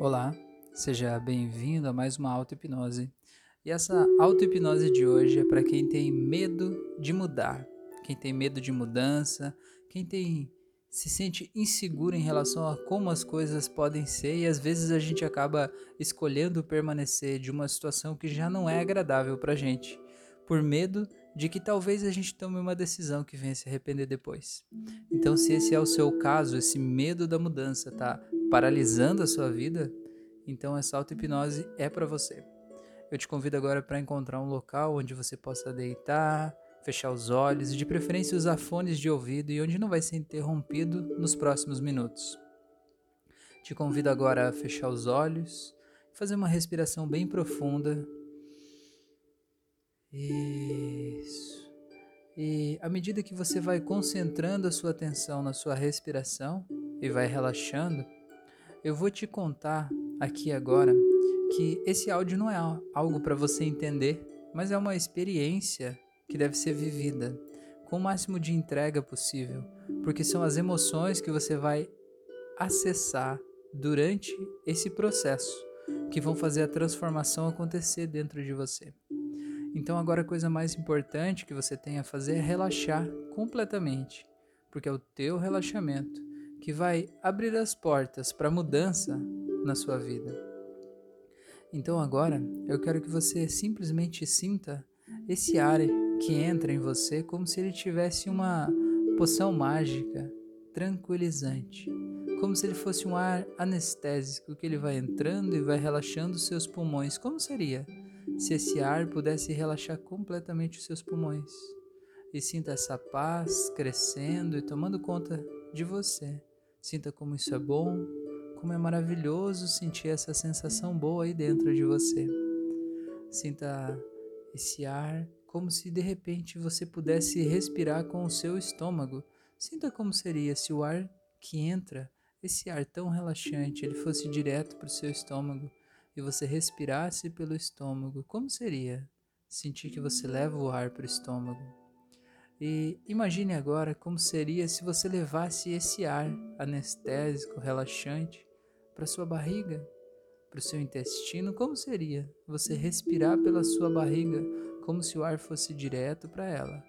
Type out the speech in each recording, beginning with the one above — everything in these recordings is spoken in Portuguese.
Olá, seja bem-vindo a mais uma auto-hipnose. E essa auto-hipnose de hoje é para quem tem medo de mudar, quem tem medo de mudança, quem tem se sente inseguro em relação a como as coisas podem ser e às vezes a gente acaba escolhendo permanecer de uma situação que já não é agradável para gente, por medo de que talvez a gente tome uma decisão que venha se arrepender depois. Então, se esse é o seu caso, esse medo da mudança tá paralisando a sua vida, então essa auto-hipnose é para você. Eu te convido agora para encontrar um local onde você possa deitar, fechar os olhos e de preferência usar fones de ouvido e onde não vai ser interrompido nos próximos minutos. Te convido agora a fechar os olhos, fazer uma respiração bem profunda isso. E à medida que você vai concentrando a sua atenção na sua respiração e vai relaxando, eu vou te contar aqui agora que esse áudio não é algo para você entender, mas é uma experiência que deve ser vivida com o máximo de entrega possível, porque são as emoções que você vai acessar durante esse processo que vão fazer a transformação acontecer dentro de você. Então agora a coisa mais importante que você tem a fazer é relaxar completamente, porque é o teu relaxamento que vai abrir as portas para mudança na sua vida. Então agora eu quero que você simplesmente sinta esse ar que entra em você como se ele tivesse uma poção mágica, tranquilizante, como se ele fosse um ar anestésico que ele vai entrando e vai relaxando os seus pulmões. Como seria? se esse ar pudesse relaxar completamente os seus pulmões. E sinta essa paz crescendo e tomando conta de você. Sinta como isso é bom, como é maravilhoso sentir essa sensação boa aí dentro de você. Sinta esse ar como se de repente você pudesse respirar com o seu estômago. Sinta como seria se o ar que entra, esse ar tão relaxante, ele fosse direto para o seu estômago e você respirasse pelo estômago, como seria sentir que você leva o ar para o estômago? E imagine agora como seria se você levasse esse ar anestésico, relaxante, para sua barriga, para o seu intestino. Como seria você respirar pela sua barriga, como se o ar fosse direto para ela?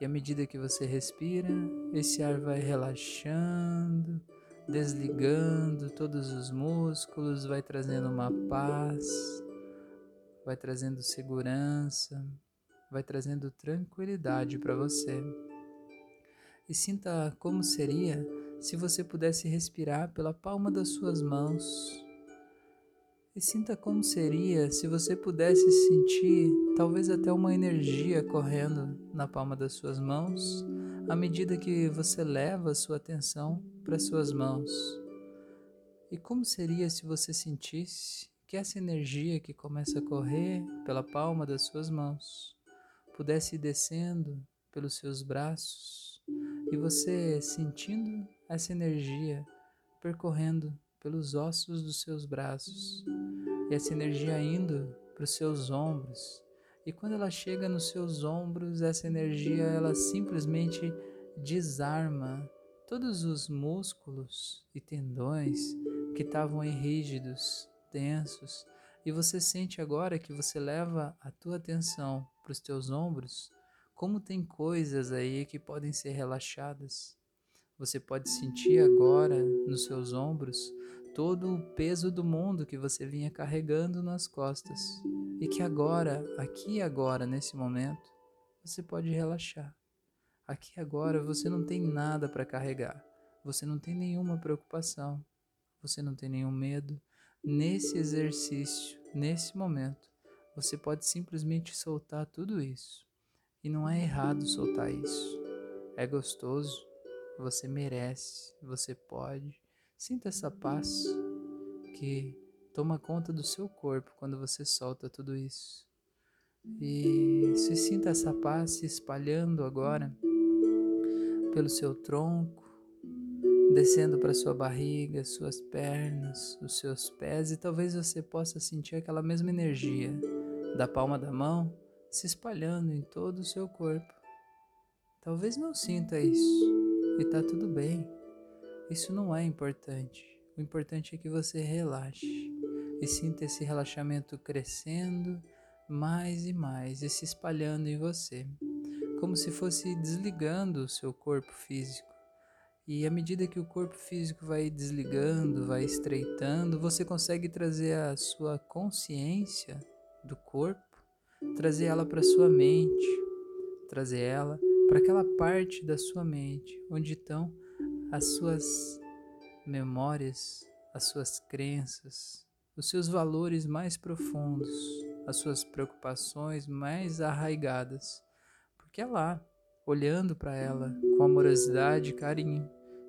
E à medida que você respira, esse ar vai relaxando, desligando todos os músculos, vai trazendo uma paz, vai trazendo segurança, vai trazendo tranquilidade para você. E sinta como seria se você pudesse respirar pela palma das suas mãos. E sinta como seria se você pudesse sentir talvez até uma energia correndo na palma das suas mãos à medida que você leva a sua atenção para suas mãos. E como seria se você sentisse que essa energia que começa a correr pela palma das suas mãos pudesse ir descendo pelos seus braços e você sentindo essa energia percorrendo pelos ossos dos seus braços e essa energia indo para os seus ombros. E quando ela chega nos seus ombros, essa energia ela simplesmente desarma todos os músculos e tendões que estavam aí rígidos, tensos, e você sente agora que você leva a tua atenção para os teus ombros, como tem coisas aí que podem ser relaxadas. Você pode sentir agora nos seus ombros todo o peso do mundo que você vinha carregando nas costas e que agora, aqui agora, nesse momento, você pode relaxar. Aqui agora você não tem nada para carregar, você não tem nenhuma preocupação, você não tem nenhum medo. Nesse exercício, nesse momento, você pode simplesmente soltar tudo isso. E não é errado soltar isso. É gostoso, você merece, você pode. Sinta essa paz que toma conta do seu corpo quando você solta tudo isso. E se sinta essa paz se espalhando agora pelo seu tronco, descendo para sua barriga, suas pernas, os seus pés, e talvez você possa sentir aquela mesma energia da palma da mão se espalhando em todo o seu corpo. Talvez não sinta isso, e tá tudo bem. Isso não é importante. O importante é que você relaxe e sinta esse relaxamento crescendo mais e mais e se espalhando em você, como se fosse desligando o seu corpo físico. E à medida que o corpo físico vai desligando, vai estreitando, você consegue trazer a sua consciência do corpo, trazer ela para sua mente, trazer ela para aquela parte da sua mente onde estão as suas memórias, as suas crenças, os seus valores mais profundos, as suas preocupações mais arraigadas. Porque é lá, olhando para ela com amorosidade e carinho,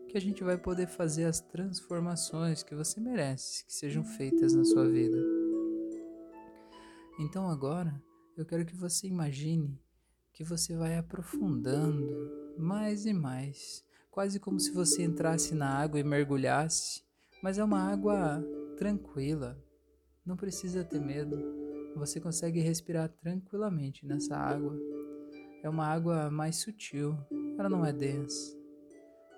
que a gente vai poder fazer as transformações que você merece que sejam feitas na sua vida. Então agora eu quero que você imagine que você vai aprofundando mais e mais quase como se você entrasse na água e mergulhasse, mas é uma água tranquila. Não precisa ter medo. Você consegue respirar tranquilamente nessa água. É uma água mais sutil, ela não é densa.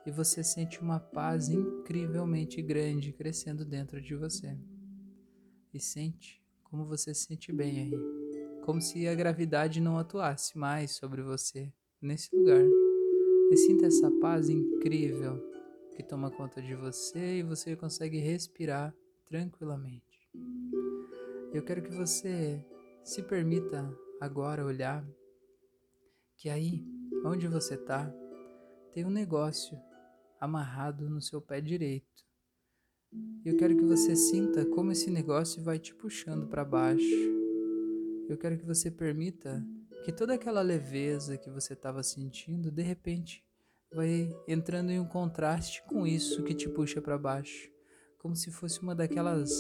E você sente uma paz incrivelmente grande crescendo dentro de você. E sente como você se sente bem aí. Como se a gravidade não atuasse mais sobre você nesse lugar. E sinta essa paz incrível que toma conta de você e você consegue respirar tranquilamente. Eu quero que você se permita agora olhar que aí, onde você está, tem um negócio amarrado no seu pé direito. Eu quero que você sinta como esse negócio vai te puxando para baixo. Eu quero que você permita que toda aquela leveza que você estava sentindo, de repente, vai entrando em um contraste com isso que te puxa para baixo, como se fosse uma daquelas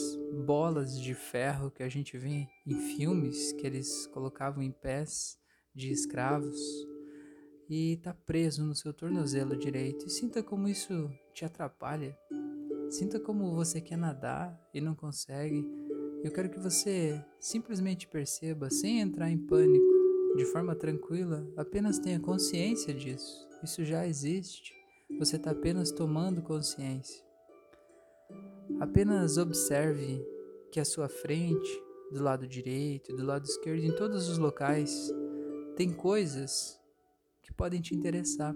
bolas de ferro que a gente vê em filmes que eles colocavam em pés de escravos e está preso no seu tornozelo direito. E sinta como isso te atrapalha. Sinta como você quer nadar e não consegue. Eu quero que você simplesmente perceba, sem entrar em pânico, de forma tranquila, apenas tenha consciência disso. Isso já existe. Você está apenas tomando consciência. Apenas observe que à sua frente, do lado direito, do lado esquerdo, em todos os locais, tem coisas que podem te interessar.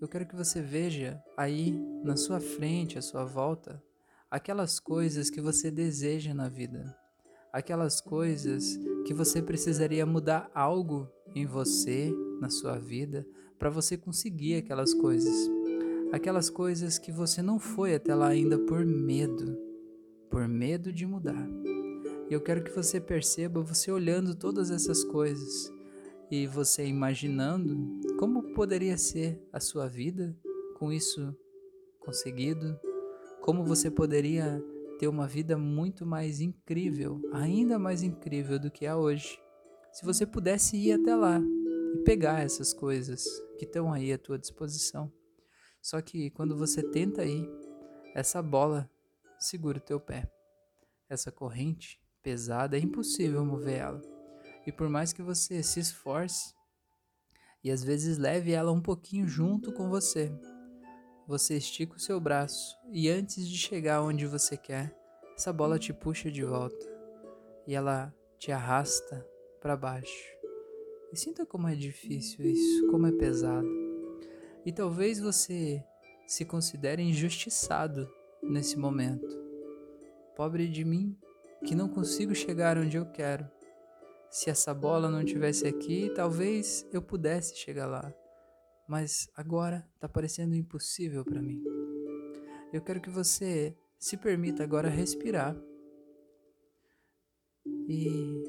Eu quero que você veja aí na sua frente, à sua volta, aquelas coisas que você deseja na vida aquelas coisas que você precisaria mudar algo em você, na sua vida, para você conseguir aquelas coisas. Aquelas coisas que você não foi até lá ainda por medo, por medo de mudar. E eu quero que você perceba você olhando todas essas coisas e você imaginando como poderia ser a sua vida com isso conseguido, como você poderia ter uma vida muito mais incrível, ainda mais incrível do que é hoje. Se você pudesse ir até lá e pegar essas coisas que estão aí à tua disposição. Só que quando você tenta ir, essa bola segura o teu pé. Essa corrente pesada é impossível mover ela. E por mais que você se esforce e às vezes leve ela um pouquinho junto com você, você estica o seu braço e antes de chegar onde você quer, essa bola te puxa de volta e ela te arrasta para baixo. E sinta como é difícil isso, como é pesado. E talvez você se considere injustiçado nesse momento. Pobre de mim, que não consigo chegar onde eu quero. Se essa bola não tivesse aqui, talvez eu pudesse chegar lá mas agora está parecendo impossível para mim. Eu quero que você se permita agora respirar e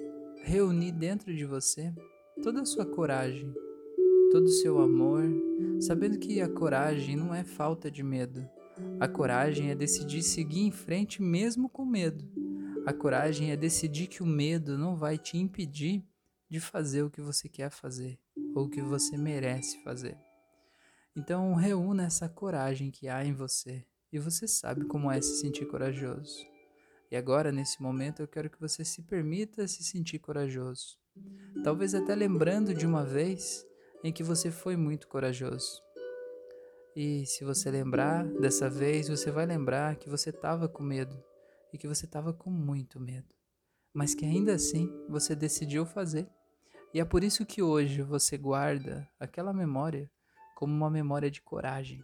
reunir dentro de você toda a sua coragem, todo o seu amor, sabendo que a coragem não é falta de medo. A coragem é decidir seguir em frente mesmo com medo. A coragem é decidir que o medo não vai te impedir de fazer o que você quer fazer ou o que você merece fazer. Então, reúna essa coragem que há em você e você sabe como é se sentir corajoso. E agora, nesse momento, eu quero que você se permita se sentir corajoso. Talvez até lembrando de uma vez em que você foi muito corajoso. E se você lembrar dessa vez, você vai lembrar que você estava com medo e que você estava com muito medo, mas que ainda assim você decidiu fazer. E é por isso que hoje você guarda aquela memória como uma memória de coragem.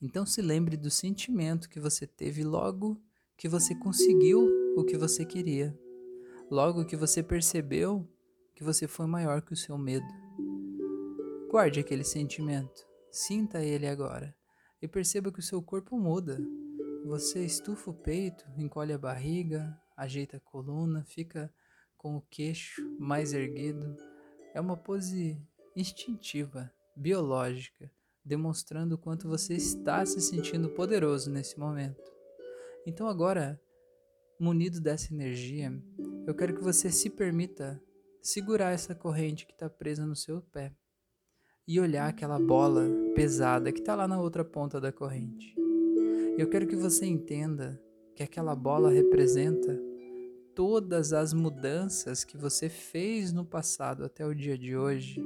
Então se lembre do sentimento que você teve logo que você conseguiu o que você queria, logo que você percebeu que você foi maior que o seu medo. Guarde aquele sentimento, sinta ele agora e perceba que o seu corpo muda. Você estufa o peito, encolhe a barriga, ajeita a coluna, fica com o queixo mais erguido. É uma pose instintiva, biológica, demonstrando o quanto você está se sentindo poderoso nesse momento. Então, agora, munido dessa energia, eu quero que você se permita segurar essa corrente que está presa no seu pé e olhar aquela bola pesada que está lá na outra ponta da corrente. Eu quero que você entenda que aquela bola representa todas as mudanças que você fez no passado até o dia de hoje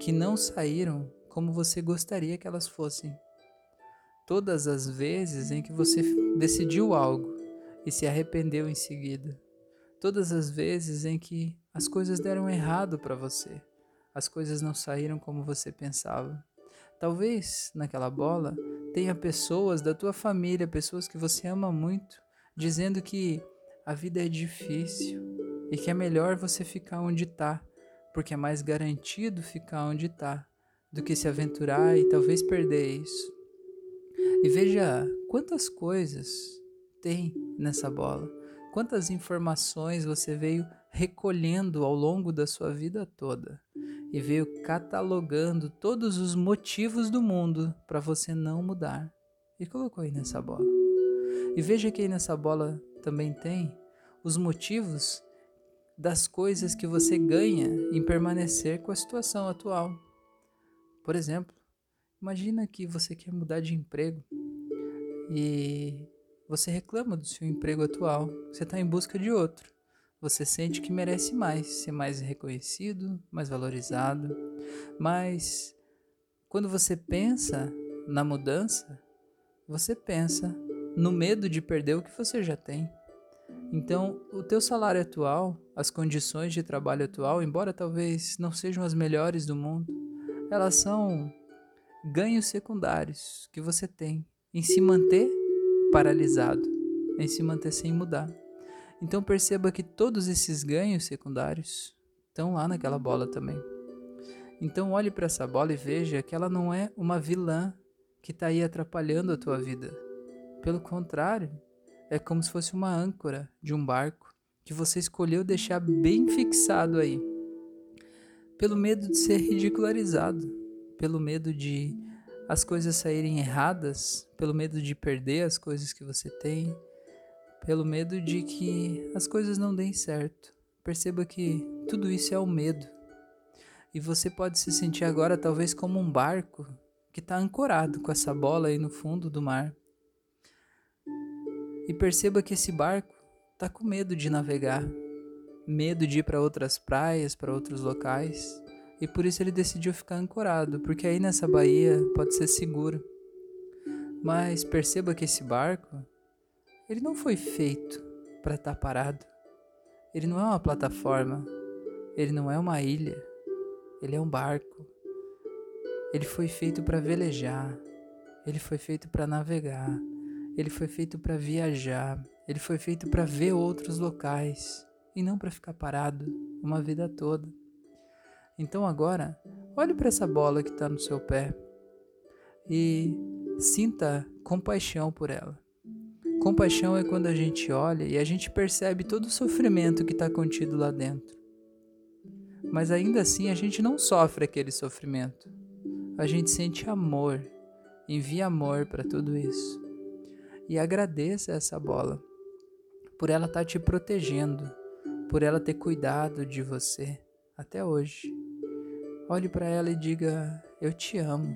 que não saíram como você gostaria que elas fossem. Todas as vezes em que você decidiu algo e se arrependeu em seguida. Todas as vezes em que as coisas deram errado para você, as coisas não saíram como você pensava. Talvez naquela bola tenha pessoas da tua família, pessoas que você ama muito, dizendo que a vida é difícil e que é melhor você ficar onde está, porque é mais garantido ficar onde está do que se aventurar e talvez perder isso. E veja quantas coisas tem nessa bola, quantas informações você veio recolhendo ao longo da sua vida toda e veio catalogando todos os motivos do mundo para você não mudar e colocou aí nessa bola. E veja que aí nessa bola também tem os motivos das coisas que você ganha em permanecer com a situação atual. Por exemplo, imagina que você quer mudar de emprego e você reclama do seu emprego atual, você está em busca de outro. Você sente que merece mais, ser mais reconhecido, mais valorizado. Mas quando você pensa na mudança, você pensa no medo de perder o que você já tem. Então, o teu salário atual, as condições de trabalho atual, embora talvez não sejam as melhores do mundo, elas são ganhos secundários que você tem em se manter paralisado, em se manter sem mudar. Então perceba que todos esses ganhos secundários estão lá naquela bola também. Então olhe para essa bola e veja que ela não é uma vilã que está aí atrapalhando a tua vida. Pelo contrário, é como se fosse uma âncora de um barco que você escolheu deixar bem fixado aí. Pelo medo de ser ridicularizado, pelo medo de as coisas saírem erradas, pelo medo de perder as coisas que você tem, pelo medo de que as coisas não deem certo. Perceba que tudo isso é o medo. E você pode se sentir agora talvez como um barco que está ancorado com essa bola aí no fundo do mar. E perceba que esse barco está com medo de navegar, medo de ir para outras praias, para outros locais. E por isso ele decidiu ficar ancorado, porque aí nessa baía pode ser seguro. Mas perceba que esse barco ele não foi feito para estar tá parado. Ele não é uma plataforma. Ele não é uma ilha. Ele é um barco. Ele foi feito para velejar. Ele foi feito para navegar. Ele foi feito para viajar. Ele foi feito para ver outros locais e não para ficar parado uma vida toda. Então agora, olhe para essa bola que está no seu pé e sinta compaixão por ela. Compaixão é quando a gente olha e a gente percebe todo o sofrimento que está contido lá dentro. Mas ainda assim a gente não sofre aquele sofrimento. A gente sente amor, envia amor para tudo isso. E agradeça essa bola por ela estar tá te protegendo, por ela ter cuidado de você até hoje. Olhe para ela e diga: Eu te amo.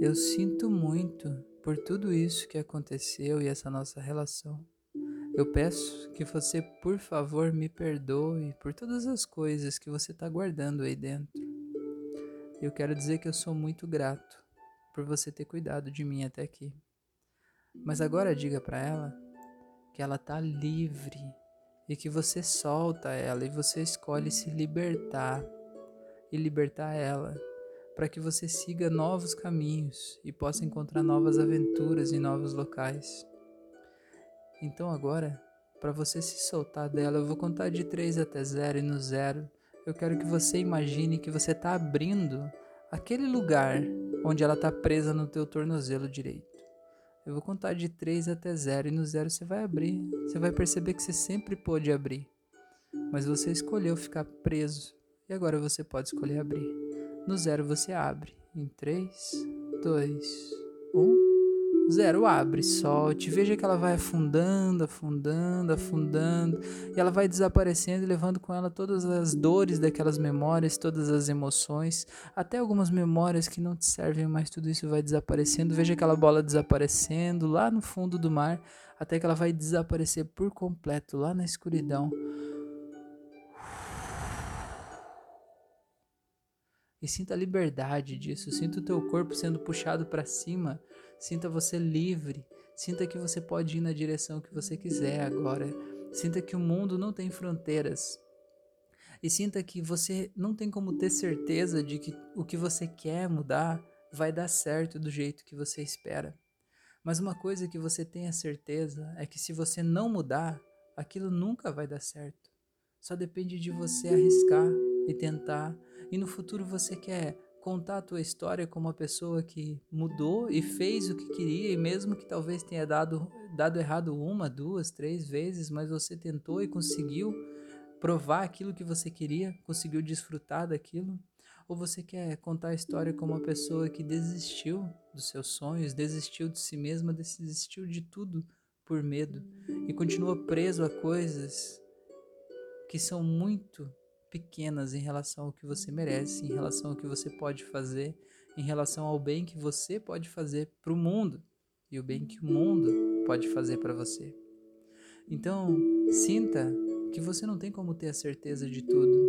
Eu sinto muito por tudo isso que aconteceu e essa nossa relação. Eu peço que você, por favor, me perdoe por todas as coisas que você está guardando aí dentro. Eu quero dizer que eu sou muito grato por você ter cuidado de mim até aqui. Mas agora diga para ela que ela tá livre e que você solta ela e você escolhe se libertar e libertar ela para que você siga novos caminhos e possa encontrar novas aventuras em novos locais. Então agora, para você se soltar dela, eu vou contar de 3 até 0 e no zero eu quero que você imagine que você está abrindo aquele lugar onde ela está presa no teu tornozelo direito. Eu vou contar de 3 até 0 e no zero você vai abrir. Você vai perceber que você sempre pôde abrir, mas você escolheu ficar preso e agora você pode escolher abrir. No zero você abre. Em 3, 2, 1 zero, abre, solte, veja que ela vai afundando, afundando, afundando, e ela vai desaparecendo, levando com ela todas as dores daquelas memórias, todas as emoções, até algumas memórias que não te servem mais, tudo isso vai desaparecendo. Veja aquela bola desaparecendo lá no fundo do mar, até que ela vai desaparecer por completo lá na escuridão. E sinta a liberdade disso, sinta o teu corpo sendo puxado para cima Sinta você livre. Sinta que você pode ir na direção que você quiser agora. Sinta que o mundo não tem fronteiras. E sinta que você não tem como ter certeza de que o que você quer mudar vai dar certo do jeito que você espera. Mas uma coisa que você tenha certeza é que se você não mudar, aquilo nunca vai dar certo. Só depende de você arriscar e tentar. E no futuro você quer contar a tua história como uma pessoa que mudou e fez o que queria, e mesmo que talvez tenha dado, dado errado uma, duas, três vezes, mas você tentou e conseguiu provar aquilo que você queria, conseguiu desfrutar daquilo? Ou você quer contar a história como uma pessoa que desistiu dos seus sonhos, desistiu de si mesma, desistiu de tudo por medo e continua preso a coisas que são muito pequenas em relação ao que você merece, em relação ao que você pode fazer, em relação ao bem que você pode fazer para o mundo e o bem que o mundo pode fazer para você. Então, sinta que você não tem como ter a certeza de tudo.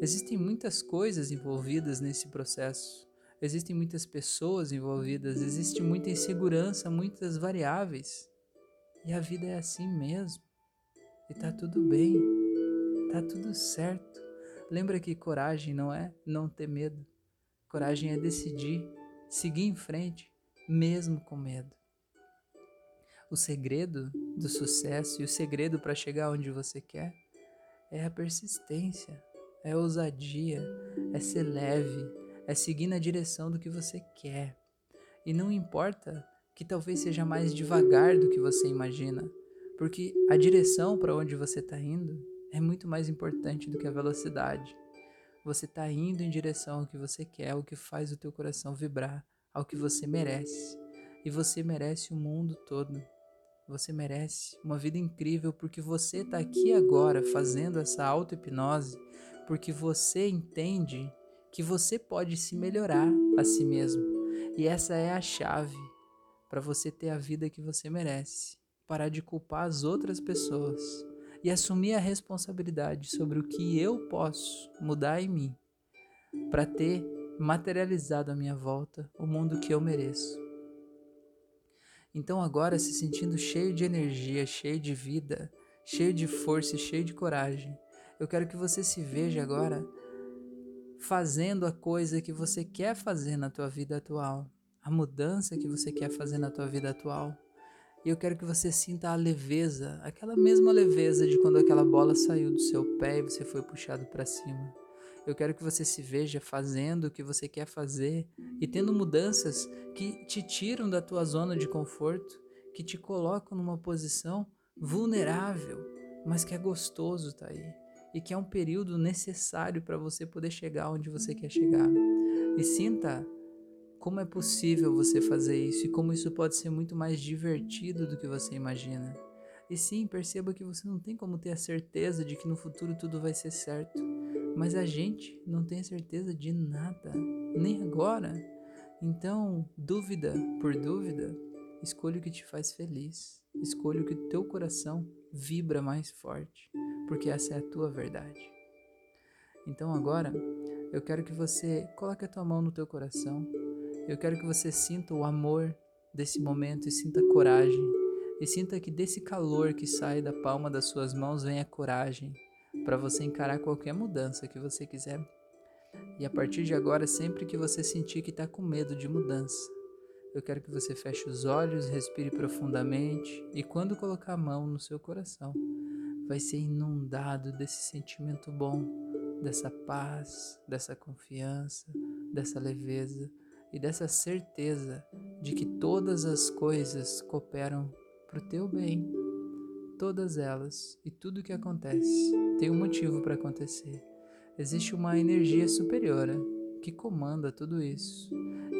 Existem muitas coisas envolvidas nesse processo. Existem muitas pessoas envolvidas, existe muita insegurança, muitas variáveis. E a vida é assim mesmo. E tá tudo bem. Tá tudo certo. Lembra que coragem não é não ter medo. Coragem é decidir, seguir em frente, mesmo com medo. O segredo do sucesso e o segredo para chegar onde você quer é a persistência, é a ousadia, é ser leve, é seguir na direção do que você quer. E não importa que talvez seja mais devagar do que você imagina, porque a direção para onde você está indo é muito mais importante do que a velocidade. Você está indo em direção ao que você quer, ao que faz o teu coração vibrar, ao que você merece. E você merece o mundo todo. Você merece uma vida incrível porque você está aqui agora fazendo essa auto-hipnose, porque você entende que você pode se melhorar a si mesmo. E essa é a chave para você ter a vida que você merece. Parar de culpar as outras pessoas e assumir a responsabilidade sobre o que eu posso mudar em mim para ter materializado à minha volta o mundo que eu mereço. Então, agora, se sentindo cheio de energia, cheio de vida, cheio de força e cheio de coragem, eu quero que você se veja agora fazendo a coisa que você quer fazer na tua vida atual, a mudança que você quer fazer na tua vida atual. E eu quero que você sinta a leveza, aquela mesma leveza de quando aquela bola saiu do seu pé e você foi puxado para cima. Eu quero que você se veja fazendo o que você quer fazer e tendo mudanças que te tiram da tua zona de conforto, que te colocam numa posição vulnerável, mas que é gostoso estar tá aí e que é um período necessário para você poder chegar onde você quer chegar. E sinta como é possível você fazer isso e como isso pode ser muito mais divertido do que você imagina. E sim, perceba que você não tem como ter a certeza de que no futuro tudo vai ser certo. Mas a gente não tem certeza de nada, nem agora. Então, dúvida por dúvida, escolha o que te faz feliz. Escolha o que teu coração vibra mais forte, porque essa é a tua verdade. Então agora, eu quero que você coloque a tua mão no teu coração Eu quero que você sinta o amor desse momento e sinta coragem. E sinta que desse calor que sai da palma das suas mãos vem a coragem para você encarar qualquer mudança que você quiser. E a partir de agora, sempre que você sentir que está com medo de mudança, eu quero que você feche os olhos, respire profundamente e quando colocar a mão no seu coração, vai ser inundado desse sentimento bom, dessa paz, dessa confiança, dessa leveza e dessa certeza de que todas as coisas cooperam para o teu bem. Todas elas e tudo que acontece tem um motivo para acontecer. Existe uma energia superior que comanda tudo isso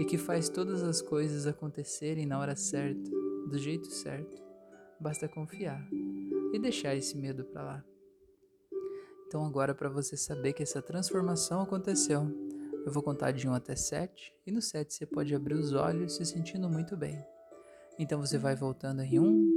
e que faz todas as coisas acontecerem na hora certa, do jeito certo. Basta confiar e deixar esse medo para lá. Então, agora, para você saber que essa transformação aconteceu, eu vou contar de 1 até 7 e no 7 você pode abrir os olhos se sentindo muito bem. Então, você vai voltando em 1,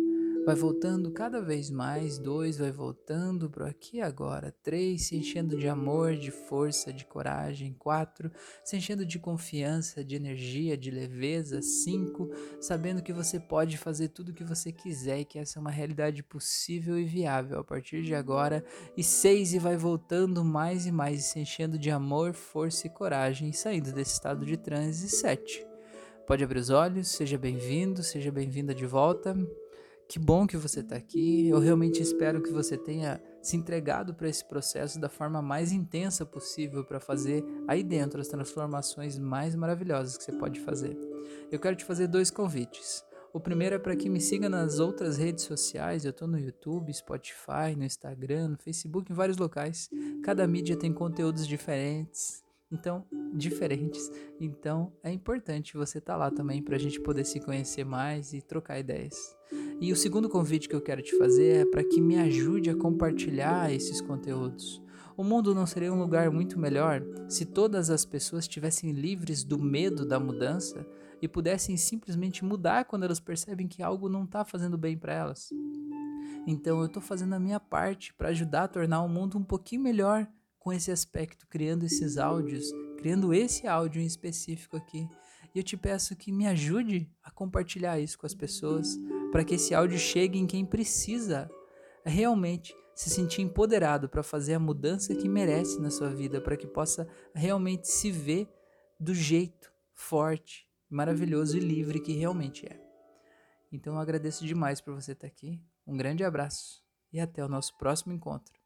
vai voltando cada vez mais, dois vai voltando para aqui agora, três se enchendo de amor, de força, de coragem, quatro se enchendo de confiança, de energia, de leveza, cinco sabendo que você pode fazer tudo o que você quiser e que essa é uma realidade possível e viável a partir de agora, e seis e vai voltando mais e mais se enchendo de amor, força e coragem saindo desse estado de transe, sete Pode abrir os olhos, seja bem-vindo, seja bem-vinda de volta. Que bom que você está aqui. Eu realmente espero que você tenha se entregado para esse processo da forma mais intensa possível para fazer aí dentro as transformações mais maravilhosas que você pode fazer. Eu quero te fazer dois convites. O primeiro é para que me siga nas outras redes sociais. Eu estou no YouTube, Spotify, no Instagram, no Facebook, em vários locais. Cada mídia tem conteúdos diferentes. Então, diferentes. Então, é importante você estar tá lá também para a gente poder se conhecer mais e trocar ideias. E o segundo convite que eu quero te fazer é para que me ajude a compartilhar esses conteúdos. O mundo não seria um lugar muito melhor se todas as pessoas estivessem livres do medo da mudança e pudessem simplesmente mudar quando elas percebem que algo não está fazendo bem para elas. Então eu estou fazendo a minha parte para ajudar a tornar o mundo um pouquinho melhor com esse aspecto, criando esses áudios, criando esse áudio em específico aqui. E eu te peço que me ajude a compartilhar isso com as pessoas, para que esse áudio chegue em quem precisa realmente se sentir empoderado para fazer a mudança que merece na sua vida, para que possa realmente se ver do jeito forte, maravilhoso e livre que realmente é. Então eu agradeço demais por você estar aqui. Um grande abraço e até o nosso próximo encontro.